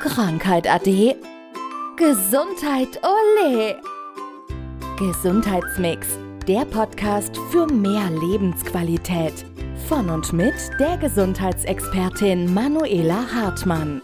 Krankheit ade. Gesundheit ole. Gesundheitsmix, der Podcast für mehr Lebensqualität. Von und mit der Gesundheitsexpertin Manuela Hartmann.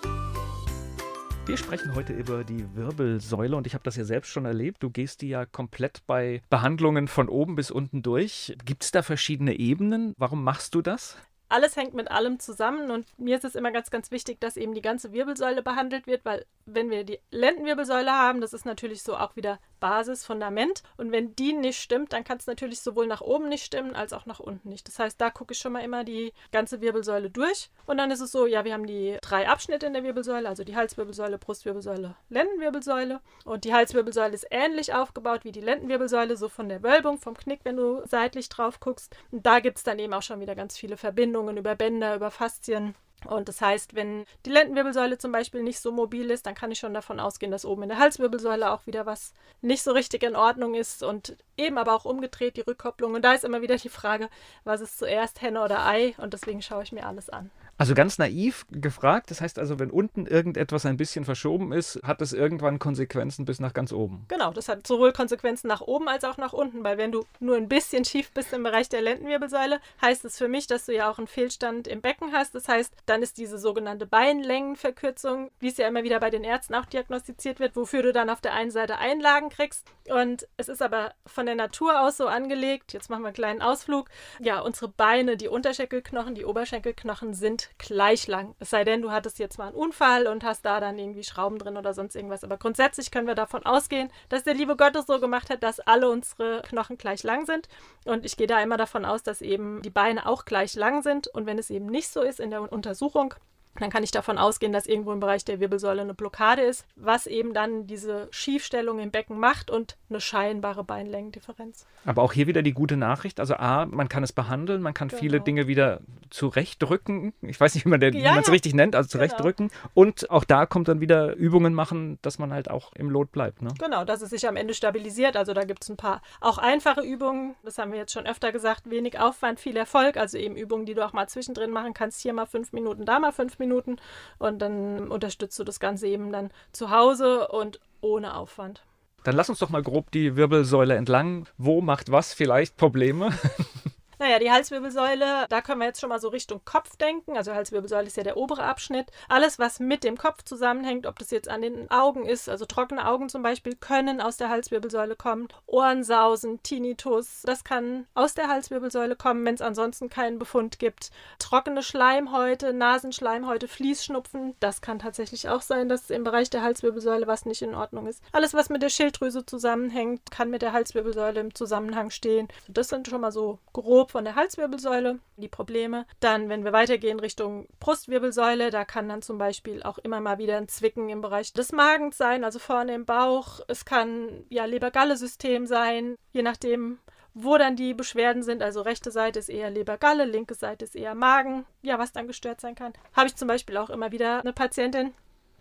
Wir sprechen heute über die Wirbelsäule und ich habe das ja selbst schon erlebt. Du gehst die ja komplett bei Behandlungen von oben bis unten durch. Gibt es da verschiedene Ebenen? Warum machst du das? Alles hängt mit allem zusammen und mir ist es immer ganz, ganz wichtig, dass eben die ganze Wirbelsäule behandelt wird, weil wenn wir die Lendenwirbelsäule haben, das ist natürlich so auch wieder Basis, Fundament und wenn die nicht stimmt, dann kann es natürlich sowohl nach oben nicht stimmen als auch nach unten nicht. Das heißt, da gucke ich schon mal immer die ganze Wirbelsäule durch und dann ist es so, ja, wir haben die drei Abschnitte in der Wirbelsäule, also die Halswirbelsäule, Brustwirbelsäule, Lendenwirbelsäule und die Halswirbelsäule ist ähnlich aufgebaut wie die Lendenwirbelsäule, so von der Wölbung, vom Knick, wenn du seitlich drauf guckst und da gibt es dann eben auch schon wieder ganz viele Verbindungen über Bänder, über Faszien. Und das heißt, wenn die Lendenwirbelsäule zum Beispiel nicht so mobil ist, dann kann ich schon davon ausgehen, dass oben in der Halswirbelsäule auch wieder was nicht so richtig in Ordnung ist und eben aber auch umgedreht die Rückkopplung. Und da ist immer wieder die Frage, was ist zuerst Henne oder Ei? Und deswegen schaue ich mir alles an. Also ganz naiv gefragt, das heißt also, wenn unten irgendetwas ein bisschen verschoben ist, hat das irgendwann Konsequenzen bis nach ganz oben. Genau, das hat sowohl Konsequenzen nach oben als auch nach unten, weil wenn du nur ein bisschen schief bist im Bereich der Lendenwirbelsäule, heißt es für mich, dass du ja auch einen Fehlstand im Becken hast. Das heißt, dann ist diese sogenannte Beinlängenverkürzung, wie es ja immer wieder bei den Ärzten auch diagnostiziert wird, wofür du dann auf der einen Seite Einlagen kriegst. Und es ist aber von der Natur aus so angelegt, jetzt machen wir einen kleinen Ausflug, ja, unsere Beine, die Unterschenkelknochen, die Oberschenkelknochen sind gleich lang. Es sei denn, du hattest jetzt mal einen Unfall und hast da dann irgendwie Schrauben drin oder sonst irgendwas. Aber grundsätzlich können wir davon ausgehen, dass der liebe Gott es so gemacht hat, dass alle unsere Knochen gleich lang sind. Und ich gehe da immer davon aus, dass eben die Beine auch gleich lang sind. Und wenn es eben nicht so ist in der Untersuchung, dann kann ich davon ausgehen, dass irgendwo im Bereich der Wirbelsäule eine Blockade ist, was eben dann diese Schiefstellung im Becken macht und eine scheinbare Beinlängendifferenz. Aber auch hier wieder die gute Nachricht. Also A, man kann es behandeln, man kann genau. viele Dinge wieder zurechtdrücken. Ich weiß nicht, wie man es ja, ja. richtig nennt, also zurechtdrücken. Genau. Und auch da kommt dann wieder Übungen machen, dass man halt auch im Lot bleibt. Ne? Genau, dass es sich am Ende stabilisiert. Also da gibt es ein paar auch einfache Übungen. Das haben wir jetzt schon öfter gesagt. Wenig Aufwand, viel Erfolg. Also eben Übungen, die du auch mal zwischendrin machen kannst. Hier mal fünf Minuten, da mal fünf Minuten. Minuten und dann unterstützt du das Ganze eben dann zu Hause und ohne Aufwand. Dann lass uns doch mal grob die Wirbelsäule entlang. Wo macht was vielleicht Probleme? Naja, die Halswirbelsäule, da können wir jetzt schon mal so Richtung Kopf denken. Also Halswirbelsäule ist ja der obere Abschnitt. Alles, was mit dem Kopf zusammenhängt, ob das jetzt an den Augen ist, also trockene Augen zum Beispiel, können aus der Halswirbelsäule kommen. Ohrensausen, Tinnitus, das kann aus der Halswirbelsäule kommen, wenn es ansonsten keinen Befund gibt. Trockene Schleimhäute, Nasenschleimhäute, Fließschnupfen, das kann tatsächlich auch sein, dass im Bereich der Halswirbelsäule was nicht in Ordnung ist. Alles, was mit der Schilddrüse zusammenhängt, kann mit der Halswirbelsäule im Zusammenhang stehen. Das sind schon mal so grob grob von der Halswirbelsäule die Probleme. Dann, wenn wir weitergehen Richtung Brustwirbelsäule, da kann dann zum Beispiel auch immer mal wieder ein Zwicken im Bereich des Magens sein, also vorne im Bauch. Es kann ja Leber-Galle-System sein, je nachdem, wo dann die Beschwerden sind. Also rechte Seite ist eher Lebergalle, linke Seite ist eher Magen. Ja, was dann gestört sein kann. Habe ich zum Beispiel auch immer wieder eine Patientin,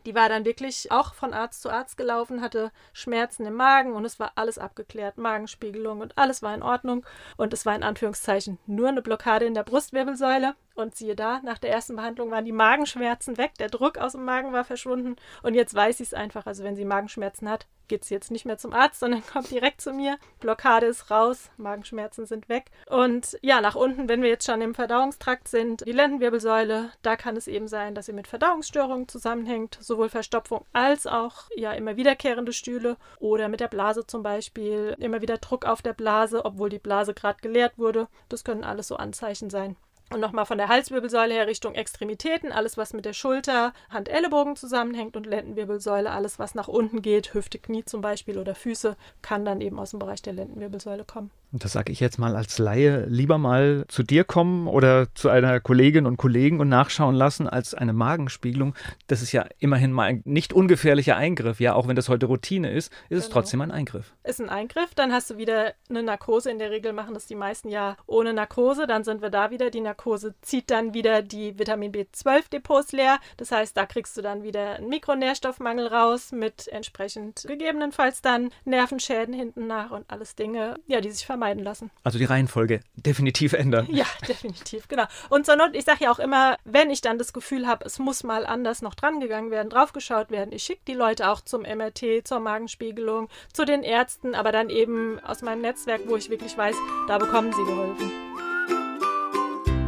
die war dann wirklich auch von Arzt zu Arzt gelaufen, hatte Schmerzen im Magen und es war alles abgeklärt, Magenspiegelung und alles war in Ordnung. Und es war in Anführungszeichen nur eine Blockade in der Brustwirbelsäule. Und siehe da, nach der ersten Behandlung waren die Magenschmerzen weg, der Druck aus dem Magen war verschwunden. Und jetzt weiß ich es einfach. Also wenn sie Magenschmerzen hat, geht sie jetzt nicht mehr zum Arzt, sondern kommt direkt zu mir. Blockade ist raus, Magenschmerzen sind weg. Und ja, nach unten, wenn wir jetzt schon im Verdauungstrakt sind, die Lendenwirbelsäule, da kann es eben sein, dass sie mit Verdauungsstörungen zusammenhängt, sowohl Verstopfung als auch ja immer wiederkehrende Stühle oder mit der Blase zum Beispiel, immer wieder Druck auf der Blase, obwohl die Blase gerade geleert wurde. Das können alles so Anzeichen sein. Und nochmal von der Halswirbelsäule her Richtung Extremitäten, alles was mit der Schulter, Hand, Ellenbogen zusammenhängt und Lendenwirbelsäule, alles was nach unten geht, Hüfte, Knie zum Beispiel oder Füße, kann dann eben aus dem Bereich der Lendenwirbelsäule kommen. Und das sage ich jetzt mal als Laie, lieber mal zu dir kommen oder zu einer Kollegin und Kollegen und nachschauen lassen als eine Magenspiegelung. Das ist ja immerhin mal ein nicht ungefährlicher Eingriff. Ja, auch wenn das heute Routine ist, ist genau. es trotzdem ein Eingriff. Ist ein Eingriff, dann hast du wieder eine Narkose. In der Regel machen das die meisten ja ohne Narkose. Dann sind wir da wieder. Die Narkose zieht dann wieder die Vitamin B12-Depots leer. Das heißt, da kriegst du dann wieder einen Mikronährstoffmangel raus mit entsprechend gegebenenfalls dann Nervenschäden hinten nach und alles Dinge, ja, die sich vermeiden lassen. Also die Reihenfolge definitiv ändern. Ja, definitiv, genau. Und zur Not, ich sage ja auch immer, wenn ich dann das Gefühl habe, es muss mal anders noch drangegangen werden, draufgeschaut werden, ich schicke die Leute auch zum MRT, zur Magenspiegelung, zu den Ärzten, aber dann eben aus meinem Netzwerk, wo ich wirklich weiß, da bekommen sie geholfen.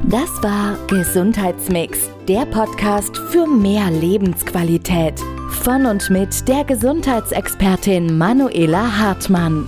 Das war Gesundheitsmix, der Podcast für mehr Lebensqualität. Von und mit der Gesundheitsexpertin Manuela Hartmann.